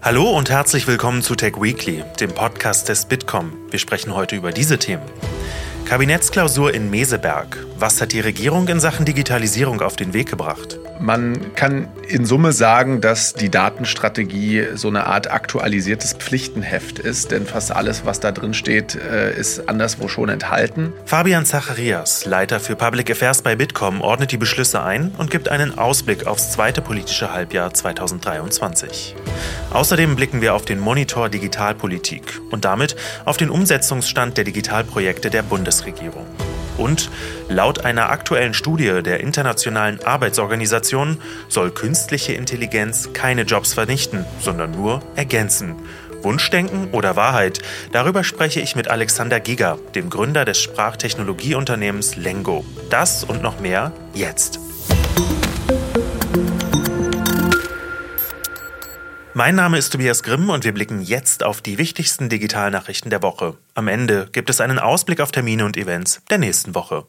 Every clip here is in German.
Hallo und herzlich willkommen zu Tech Weekly, dem Podcast des Bitkom. Wir sprechen heute über diese Themen. Kabinettsklausur in Meseberg. Was hat die Regierung in Sachen Digitalisierung auf den Weg gebracht? Man kann in Summe sagen, dass die Datenstrategie so eine Art aktualisiertes Pflichtenheft ist, denn fast alles, was da drin steht, äh, ist anderswo schon enthalten. Fabian Zacharias, Leiter für Public Affairs bei Bitkom, ordnet die Beschlüsse ein und gibt einen Ausblick aufs zweite politische Halbjahr 2023. Außerdem blicken wir auf den Monitor Digitalpolitik und damit auf den Umsetzungsstand der Digitalprojekte der Bundesregierung. Und laut einer aktuellen Studie der Internationalen Arbeitsorganisation soll künstliche Intelligenz keine Jobs vernichten, sondern nur ergänzen. Wunschdenken oder Wahrheit? Darüber spreche ich mit Alexander Giger, dem Gründer des Sprachtechnologieunternehmens Lengo. Das und noch mehr jetzt. Mein Name ist Tobias Grimm und wir blicken jetzt auf die wichtigsten Digitalnachrichten der Woche. Am Ende gibt es einen Ausblick auf Termine und Events der nächsten Woche.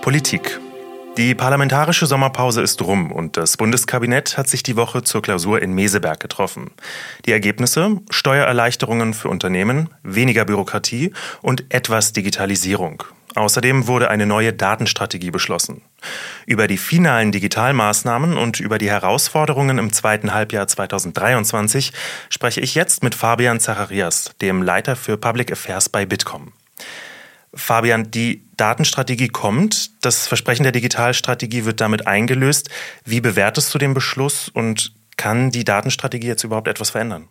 Politik. Die parlamentarische Sommerpause ist rum und das Bundeskabinett hat sich die Woche zur Klausur in Meseberg getroffen. Die Ergebnisse? Steuererleichterungen für Unternehmen, weniger Bürokratie und etwas Digitalisierung. Außerdem wurde eine neue Datenstrategie beschlossen. Über die finalen Digitalmaßnahmen und über die Herausforderungen im zweiten Halbjahr 2023 spreche ich jetzt mit Fabian Zacharias, dem Leiter für Public Affairs bei Bitkom. Fabian, die Datenstrategie kommt, das Versprechen der Digitalstrategie wird damit eingelöst. Wie bewertest du den Beschluss und kann die Datenstrategie jetzt überhaupt etwas verändern?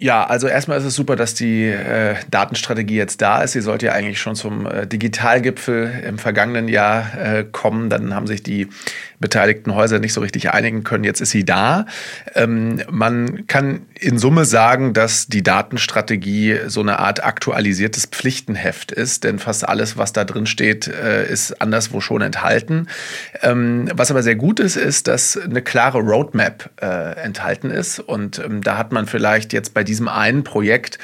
Ja, also erstmal ist es super, dass die äh, Datenstrategie jetzt da ist. Sie sollte ja eigentlich schon zum äh, Digitalgipfel im vergangenen Jahr äh, kommen. Dann haben sich die beteiligten Häuser nicht so richtig einigen können. Jetzt ist sie da. Ähm, man kann in Summe sagen, dass die Datenstrategie so eine Art aktualisiertes Pflichtenheft ist, denn fast alles, was da drin steht, äh, ist anderswo schon enthalten. Ähm, was aber sehr gut ist, ist, dass eine klare Roadmap äh, enthalten ist. Und ähm, da hat man vielleicht jetzt bei diesem einen Projekt,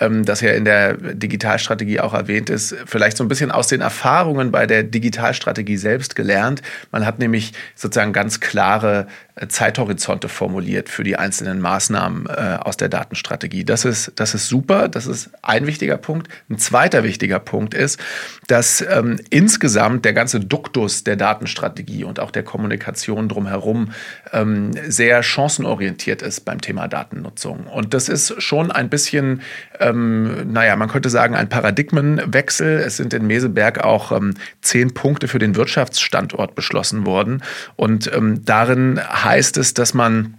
ähm, das ja in der Digitalstrategie auch erwähnt ist, vielleicht so ein bisschen aus den Erfahrungen bei der Digitalstrategie selbst gelernt. Man hat nämlich sozusagen ganz klare Zeithorizonte formuliert für die einzelnen Maßnahmen äh, aus der Datenstrategie. Das ist, das ist super, das ist ein wichtiger Punkt. Ein zweiter wichtiger Punkt ist, dass ähm, insgesamt der ganze Duktus der Datenstrategie und auch der Kommunikation drumherum ähm, sehr chancenorientiert ist beim Thema Datennutzung. Und das ist schon ein bisschen, ähm, naja, man könnte sagen, ein Paradigmenwechsel. Es sind in Meseberg auch ähm, zehn Punkte für den Wirtschaftsstandort beschlossen worden. Und ähm, darin heißt es, dass man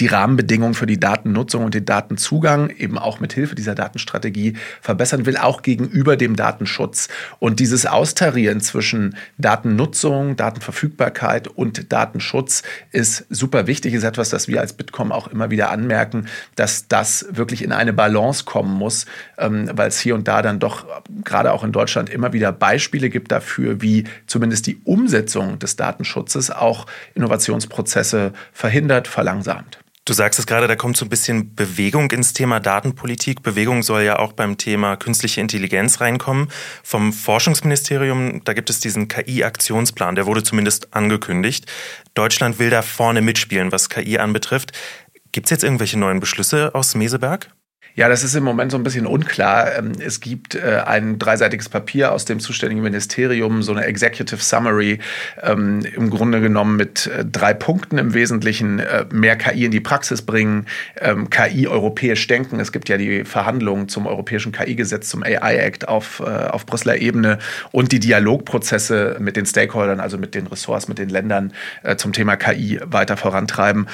die Rahmenbedingungen für die Datennutzung und den Datenzugang eben auch mit Hilfe dieser Datenstrategie verbessern will, auch gegenüber dem Datenschutz. Und dieses Austarieren zwischen Datennutzung, Datenverfügbarkeit und Datenschutz ist super wichtig, ist etwas, das wir als Bitkom auch immer wieder anmerken, dass das wirklich in eine Balance kommen muss, ähm, weil es hier und da dann doch gerade auch in Deutschland immer wieder Beispiele gibt dafür, wie zumindest die Umsetzung des Datenschutzes auch Innovationsprozesse verhindert, verlangsamt. Du sagst es gerade, da kommt so ein bisschen Bewegung ins Thema Datenpolitik. Bewegung soll ja auch beim Thema künstliche Intelligenz reinkommen. Vom Forschungsministerium, da gibt es diesen KI-Aktionsplan, der wurde zumindest angekündigt. Deutschland will da vorne mitspielen, was KI anbetrifft. Gibt es jetzt irgendwelche neuen Beschlüsse aus Meseberg? Ja, das ist im Moment so ein bisschen unklar. Ähm, es gibt äh, ein dreiseitiges Papier aus dem zuständigen Ministerium, so eine Executive Summary, ähm, im Grunde genommen mit äh, drei Punkten im Wesentlichen. Äh, mehr KI in die Praxis bringen, ähm, KI europäisch denken. Es gibt ja die Verhandlungen zum europäischen KI-Gesetz, zum AI-Act auf, auf Brüsseler Ebene und die Dialogprozesse mit den Stakeholdern, also mit den Ressorts, mit den Ländern zum Thema KI weiter vorantreiben.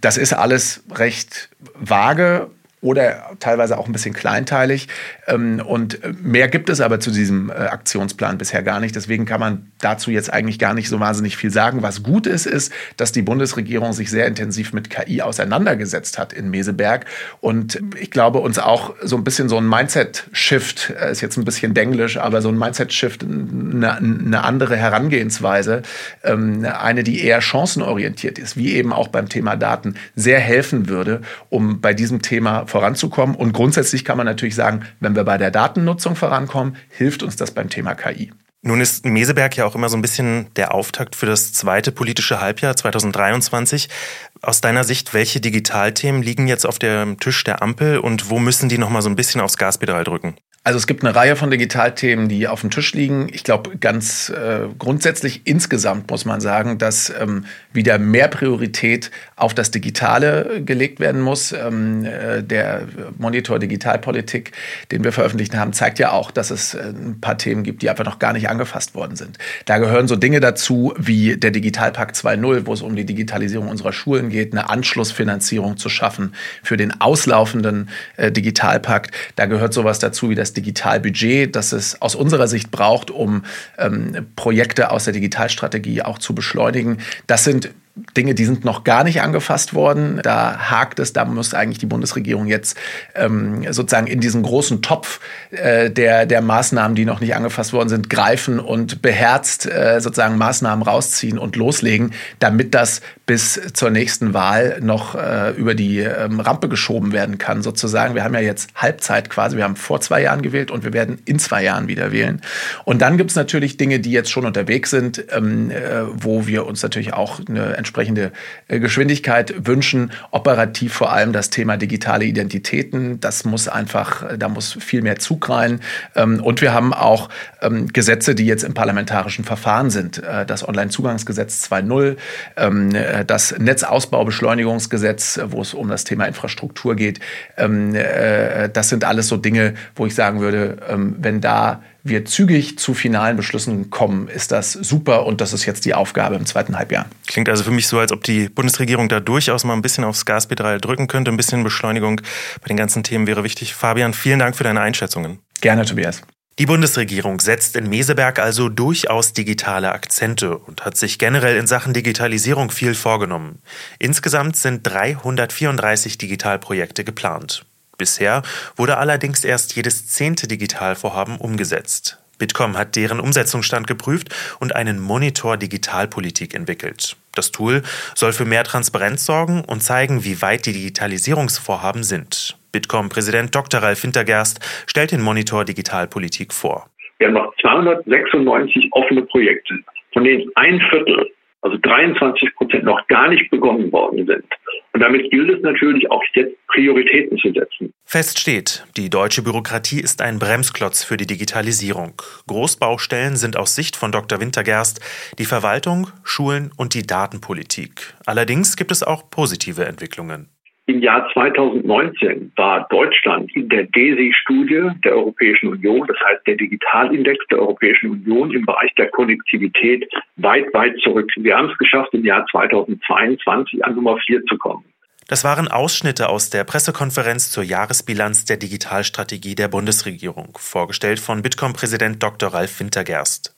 das ist alles recht vage oder teilweise auch ein bisschen kleinteilig. Ähm, und mehr gibt es aber zu diesem äh, Aktionsplan bisher gar nicht. Deswegen kann man dazu jetzt eigentlich gar nicht so wahnsinnig viel sagen. Was gut ist, ist, dass die Bundesregierung sich sehr intensiv mit KI auseinandergesetzt hat in Meseberg. Und ich glaube, uns auch so ein bisschen so ein Mindset-Shift, äh, ist jetzt ein bisschen denglisch, aber so ein Mindset-Shift, eine, eine, andere Herangehensweise, ähm, eine, die eher chancenorientiert ist, wie eben auch beim Thema Daten, sehr helfen würde, um bei diesem Thema voranzukommen. Und grundsätzlich kann man natürlich sagen, wenn wir bei der Datennutzung vorankommen, hilft uns das beim Thema KI. Nun ist Meseberg ja auch immer so ein bisschen der Auftakt für das zweite politische Halbjahr 2023. Aus deiner Sicht, welche Digitalthemen liegen jetzt auf dem Tisch der Ampel und wo müssen die noch mal so ein bisschen aufs Gaspedal drücken? Also es gibt eine Reihe von Digitalthemen, die auf dem Tisch liegen. Ich glaube, ganz äh, grundsätzlich insgesamt muss man sagen, dass ähm, wieder mehr Priorität auf das Digitale gelegt werden muss. Ähm, äh, der Monitor Digitalpolitik, den wir veröffentlicht haben, zeigt ja auch, dass es äh, ein paar Themen gibt, die einfach noch gar nicht angefasst worden sind. Da gehören so Dinge dazu wie der Digitalpakt 2.0, wo es um die Digitalisierung unserer Schulen geht, eine Anschlussfinanzierung zu schaffen für den auslaufenden äh, Digitalpakt. Da gehört sowas dazu wie das Digitalbudget, das es aus unserer Sicht braucht, um ähm, Projekte aus der Digitalstrategie auch zu beschleunigen. Das sind Dinge, die sind noch gar nicht angefasst worden. Da hakt es, da muss eigentlich die Bundesregierung jetzt ähm, sozusagen in diesen großen Topf äh, der, der Maßnahmen, die noch nicht angefasst worden sind, greifen und beherzt äh, sozusagen Maßnahmen rausziehen und loslegen, damit das bis zur nächsten Wahl noch äh, über die ähm, Rampe geschoben werden kann, sozusagen. Wir haben ja jetzt Halbzeit quasi. Wir haben vor zwei Jahren gewählt und wir werden in zwei Jahren wieder wählen. Und dann gibt es natürlich Dinge, die jetzt schon unterwegs sind, ähm, äh, wo wir uns natürlich auch eine entsprechende äh, Geschwindigkeit wünschen. Operativ vor allem das Thema digitale Identitäten. Das muss einfach, da muss viel mehr Zug rein. Ähm, und wir haben auch ähm, Gesetze, die jetzt im parlamentarischen Verfahren sind. Äh, das Onlinezugangsgesetz 2.0, ähm, äh, das Netzausbaubeschleunigungsgesetz, wo es um das Thema Infrastruktur geht. Das sind alles so Dinge, wo ich sagen würde, wenn da wir zügig zu finalen Beschlüssen kommen, ist das super und das ist jetzt die Aufgabe im zweiten Halbjahr. Klingt also für mich so, als ob die Bundesregierung da durchaus mal ein bisschen aufs Gaspedal drücken könnte. Ein bisschen Beschleunigung bei den ganzen Themen wäre wichtig. Fabian, vielen Dank für deine Einschätzungen. Gerne, Tobias. Die Bundesregierung setzt in Meseberg also durchaus digitale Akzente und hat sich generell in Sachen Digitalisierung viel vorgenommen. Insgesamt sind 334 Digitalprojekte geplant. Bisher wurde allerdings erst jedes zehnte Digitalvorhaben umgesetzt. Bitkom hat deren Umsetzungsstand geprüft und einen Monitor Digitalpolitik entwickelt. Das Tool soll für mehr Transparenz sorgen und zeigen, wie weit die Digitalisierungsvorhaben sind. Bitkom-Präsident Dr. Ralf Hintergerst stellt den Monitor Digitalpolitik vor. Wir haben noch 296 offene Projekte, von denen ein Viertel, also 23 Prozent, noch gar nicht begonnen worden sind. Und damit gilt es natürlich auch jetzt Prioritäten zu setzen. Fest steht, die deutsche Bürokratie ist ein Bremsklotz für die Digitalisierung. Großbaustellen sind aus Sicht von Dr. Wintergerst die Verwaltung, Schulen und die Datenpolitik. Allerdings gibt es auch positive Entwicklungen. Im Jahr 2019 war Deutschland in der DESI-Studie der Europäischen Union, das heißt der Digitalindex der Europäischen Union im Bereich der Konnektivität weit, weit zurück. Wir haben es geschafft, im Jahr 2022 an Nummer 4 zu kommen. Das waren Ausschnitte aus der Pressekonferenz zur Jahresbilanz der Digitalstrategie der Bundesregierung, vorgestellt von Bitkom-Präsident Dr. Ralf Wintergerst.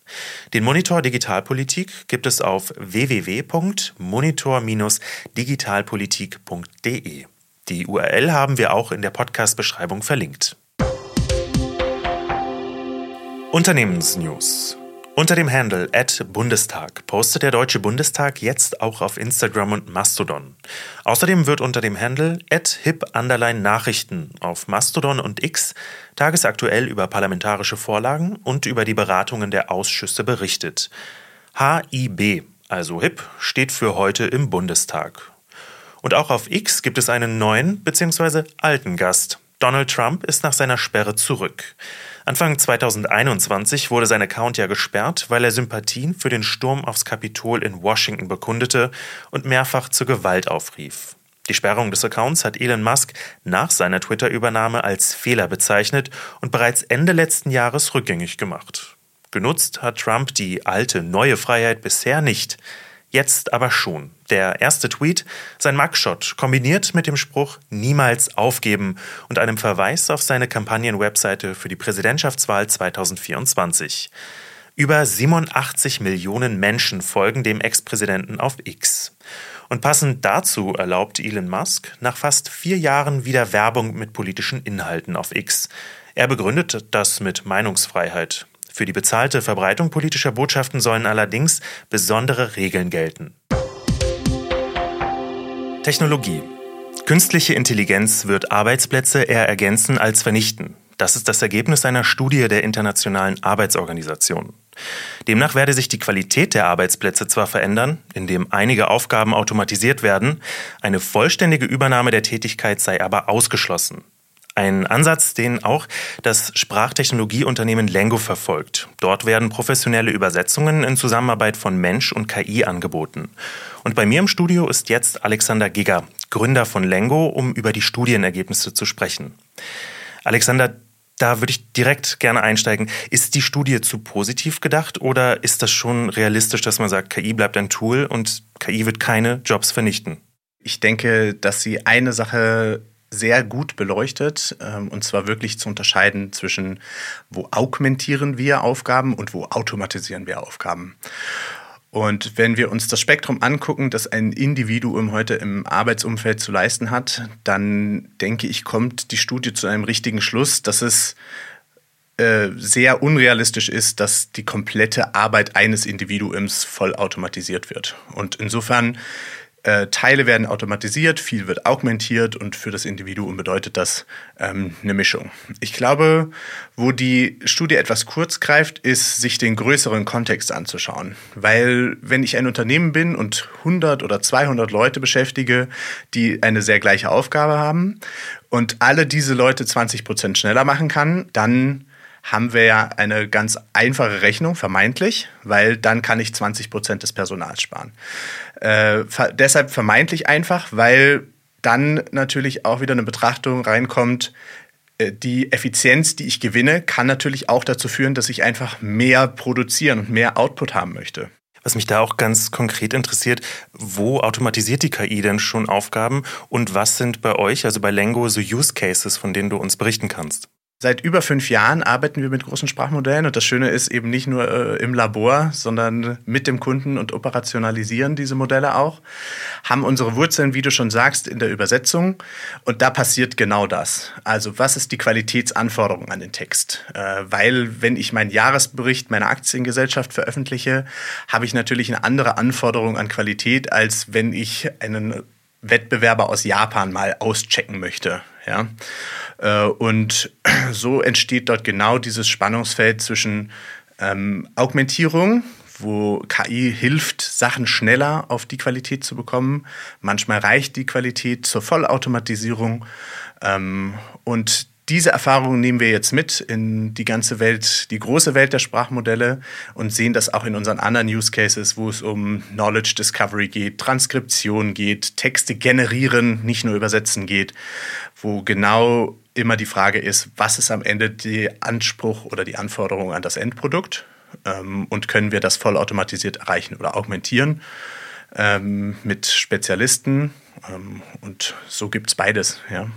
Den Monitor Digitalpolitik gibt es auf www.monitor-digitalpolitik.de. Die URL haben wir auch in der Podcast-Beschreibung verlinkt. Unternehmensnews unter dem Handle Bundestag postet der Deutsche Bundestag jetzt auch auf Instagram und Mastodon. Außerdem wird unter dem Handle hip Nachrichten auf Mastodon und X tagesaktuell über parlamentarische Vorlagen und über die Beratungen der Ausschüsse berichtet. HIB, also HIP, steht für heute im Bundestag. Und auch auf X gibt es einen neuen bzw. alten Gast. Donald Trump ist nach seiner Sperre zurück. Anfang 2021 wurde sein Account ja gesperrt, weil er Sympathien für den Sturm aufs Kapitol in Washington bekundete und mehrfach zur Gewalt aufrief. Die Sperrung des Accounts hat Elon Musk nach seiner Twitter-Übernahme als Fehler bezeichnet und bereits Ende letzten Jahres rückgängig gemacht. Genutzt hat Trump die alte, neue Freiheit bisher nicht. Jetzt aber schon. Der erste Tweet, sein Mugshot, kombiniert mit dem Spruch Niemals aufgeben und einem Verweis auf seine Kampagnenwebseite für die Präsidentschaftswahl 2024. Über 87 Millionen Menschen folgen dem Ex-Präsidenten auf X. Und passend dazu erlaubt Elon Musk nach fast vier Jahren wieder Werbung mit politischen Inhalten auf X. Er begründet das mit Meinungsfreiheit. Für die bezahlte Verbreitung politischer Botschaften sollen allerdings besondere Regeln gelten. Technologie. Künstliche Intelligenz wird Arbeitsplätze eher ergänzen als vernichten. Das ist das Ergebnis einer Studie der Internationalen Arbeitsorganisation. Demnach werde sich die Qualität der Arbeitsplätze zwar verändern, indem einige Aufgaben automatisiert werden, eine vollständige Übernahme der Tätigkeit sei aber ausgeschlossen. Ein Ansatz, den auch das Sprachtechnologieunternehmen Lengo verfolgt. Dort werden professionelle Übersetzungen in Zusammenarbeit von Mensch und KI angeboten. Und bei mir im Studio ist jetzt Alexander Giger, Gründer von Lengo, um über die Studienergebnisse zu sprechen. Alexander, da würde ich direkt gerne einsteigen. Ist die Studie zu positiv gedacht oder ist das schon realistisch, dass man sagt, KI bleibt ein Tool und KI wird keine Jobs vernichten? Ich denke, dass sie eine Sache sehr gut beleuchtet, ähm, und zwar wirklich zu unterscheiden zwischen, wo augmentieren wir Aufgaben und wo automatisieren wir Aufgaben. Und wenn wir uns das Spektrum angucken, das ein Individuum heute im Arbeitsumfeld zu leisten hat, dann denke ich, kommt die Studie zu einem richtigen Schluss, dass es äh, sehr unrealistisch ist, dass die komplette Arbeit eines Individuums voll automatisiert wird. Und insofern äh, Teile werden automatisiert, viel wird augmentiert und für das Individuum bedeutet das ähm, eine Mischung. Ich glaube, wo die Studie etwas kurz greift, ist, sich den größeren Kontext anzuschauen. Weil wenn ich ein Unternehmen bin und 100 oder 200 Leute beschäftige, die eine sehr gleiche Aufgabe haben und alle diese Leute 20 Prozent schneller machen kann, dann haben wir ja eine ganz einfache Rechnung, vermeintlich, weil dann kann ich 20 Prozent des Personals sparen. Äh, deshalb vermeintlich einfach, weil dann natürlich auch wieder eine Betrachtung reinkommt, äh, die Effizienz, die ich gewinne, kann natürlich auch dazu führen, dass ich einfach mehr produzieren und mehr Output haben möchte. Was mich da auch ganz konkret interessiert, wo automatisiert die KI denn schon Aufgaben und was sind bei euch, also bei Lengo, so Use Cases, von denen du uns berichten kannst? Seit über fünf Jahren arbeiten wir mit großen Sprachmodellen und das Schöne ist eben nicht nur äh, im Labor, sondern mit dem Kunden und operationalisieren diese Modelle auch. Haben unsere Wurzeln, wie du schon sagst, in der Übersetzung und da passiert genau das. Also was ist die Qualitätsanforderung an den Text? Äh, weil wenn ich meinen Jahresbericht meiner Aktiengesellschaft veröffentliche, habe ich natürlich eine andere Anforderung an Qualität, als wenn ich einen Wettbewerber aus Japan mal auschecken möchte. Ja? Äh, und so entsteht dort genau dieses Spannungsfeld zwischen ähm, Augmentierung, wo KI hilft, Sachen schneller auf die Qualität zu bekommen. Manchmal reicht die Qualität zur Vollautomatisierung. Ähm, und diese Erfahrungen nehmen wir jetzt mit in die ganze Welt, die große Welt der Sprachmodelle und sehen das auch in unseren anderen Use Cases, wo es um Knowledge Discovery geht, Transkription geht, Texte generieren, nicht nur übersetzen geht, wo genau immer die Frage ist, was ist am Ende der Anspruch oder die Anforderung an das Endprodukt ähm, und können wir das vollautomatisiert erreichen oder augmentieren ähm, mit Spezialisten ähm, und so gibt es beides, ja.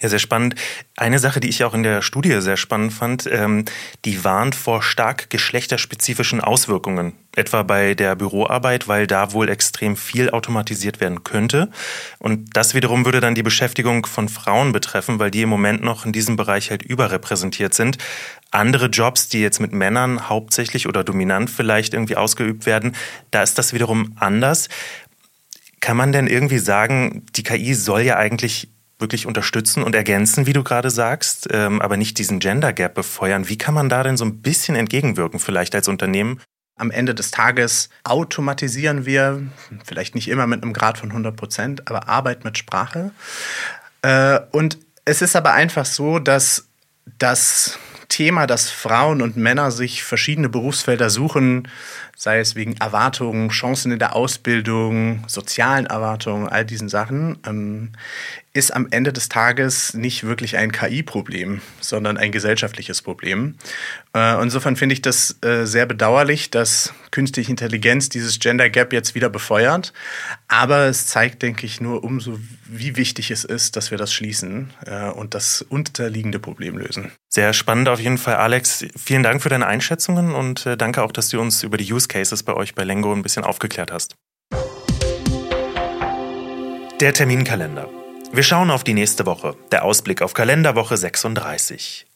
Ja, sehr spannend. Eine Sache, die ich auch in der Studie sehr spannend fand, ähm, die warnt vor stark geschlechterspezifischen Auswirkungen, etwa bei der Büroarbeit, weil da wohl extrem viel automatisiert werden könnte. Und das wiederum würde dann die Beschäftigung von Frauen betreffen, weil die im Moment noch in diesem Bereich halt überrepräsentiert sind. Andere Jobs, die jetzt mit Männern hauptsächlich oder dominant vielleicht irgendwie ausgeübt werden, da ist das wiederum anders. Kann man denn irgendwie sagen, die KI soll ja eigentlich wirklich unterstützen und ergänzen, wie du gerade sagst, ähm, aber nicht diesen Gender Gap befeuern. Wie kann man da denn so ein bisschen entgegenwirken, vielleicht als Unternehmen? Am Ende des Tages automatisieren wir, vielleicht nicht immer mit einem Grad von 100 Prozent, aber Arbeit mit Sprache. Äh, und es ist aber einfach so, dass das Thema, dass Frauen und Männer sich verschiedene Berufsfelder suchen, sei es wegen Erwartungen, Chancen in der Ausbildung, sozialen Erwartungen, all diesen Sachen, ähm, ist am Ende des Tages nicht wirklich ein KI-Problem, sondern ein gesellschaftliches Problem. Äh, insofern finde ich das äh, sehr bedauerlich, dass künstliche Intelligenz dieses Gender Gap jetzt wieder befeuert. Aber es zeigt, denke ich, nur umso, wie wichtig es ist, dass wir das schließen äh, und das unterliegende Problem lösen. Sehr spannend auf jeden Fall, Alex. Vielen Dank für deine Einschätzungen und äh, danke auch, dass du uns über die Use Cases bei euch bei Lengo ein bisschen aufgeklärt hast. Der Terminkalender. Wir schauen auf die nächste Woche. Der Ausblick auf Kalenderwoche 36.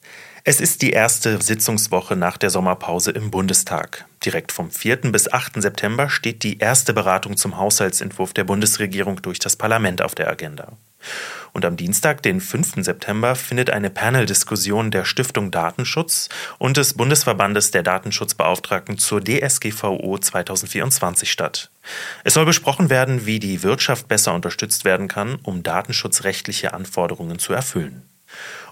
Es ist die erste Sitzungswoche nach der Sommerpause im Bundestag. Direkt vom 4. bis 8. September steht die erste Beratung zum Haushaltsentwurf der Bundesregierung durch das Parlament auf der Agenda. Und am Dienstag, den 5. September, findet eine Paneldiskussion der Stiftung Datenschutz und des Bundesverbandes der Datenschutzbeauftragten zur DSGVO 2024 statt. Es soll besprochen werden, wie die Wirtschaft besser unterstützt werden kann, um datenschutzrechtliche Anforderungen zu erfüllen.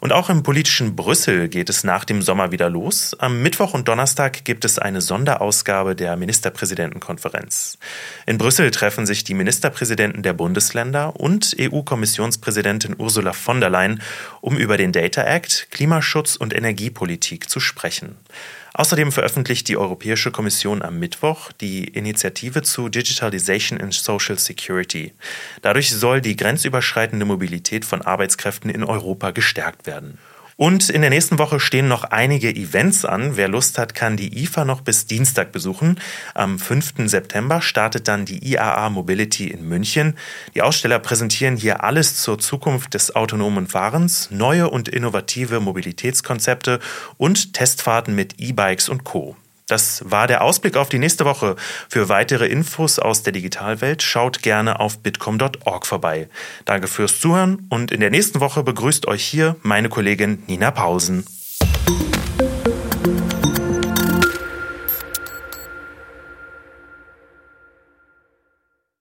Und auch im politischen Brüssel geht es nach dem Sommer wieder los. Am Mittwoch und Donnerstag gibt es eine Sonderausgabe der Ministerpräsidentenkonferenz. In Brüssel treffen sich die Ministerpräsidenten der Bundesländer und EU-Kommissionspräsidentin Ursula von der Leyen, um über den Data Act, Klimaschutz und Energiepolitik zu sprechen. Außerdem veröffentlicht die Europäische Kommission am Mittwoch die Initiative zu Digitalization in Social Security. Dadurch soll die grenzüberschreitende Mobilität von Arbeitskräften in Europa gestärkt werden. Und in der nächsten Woche stehen noch einige Events an. Wer Lust hat, kann die IFA noch bis Dienstag besuchen. Am 5. September startet dann die IAA Mobility in München. Die Aussteller präsentieren hier alles zur Zukunft des autonomen Fahrens, neue und innovative Mobilitätskonzepte und Testfahrten mit E-Bikes und Co. Das war der Ausblick auf die nächste Woche. Für weitere Infos aus der Digitalwelt schaut gerne auf bitcom.org vorbei. Danke fürs Zuhören und in der nächsten Woche begrüßt euch hier meine Kollegin Nina Paulsen.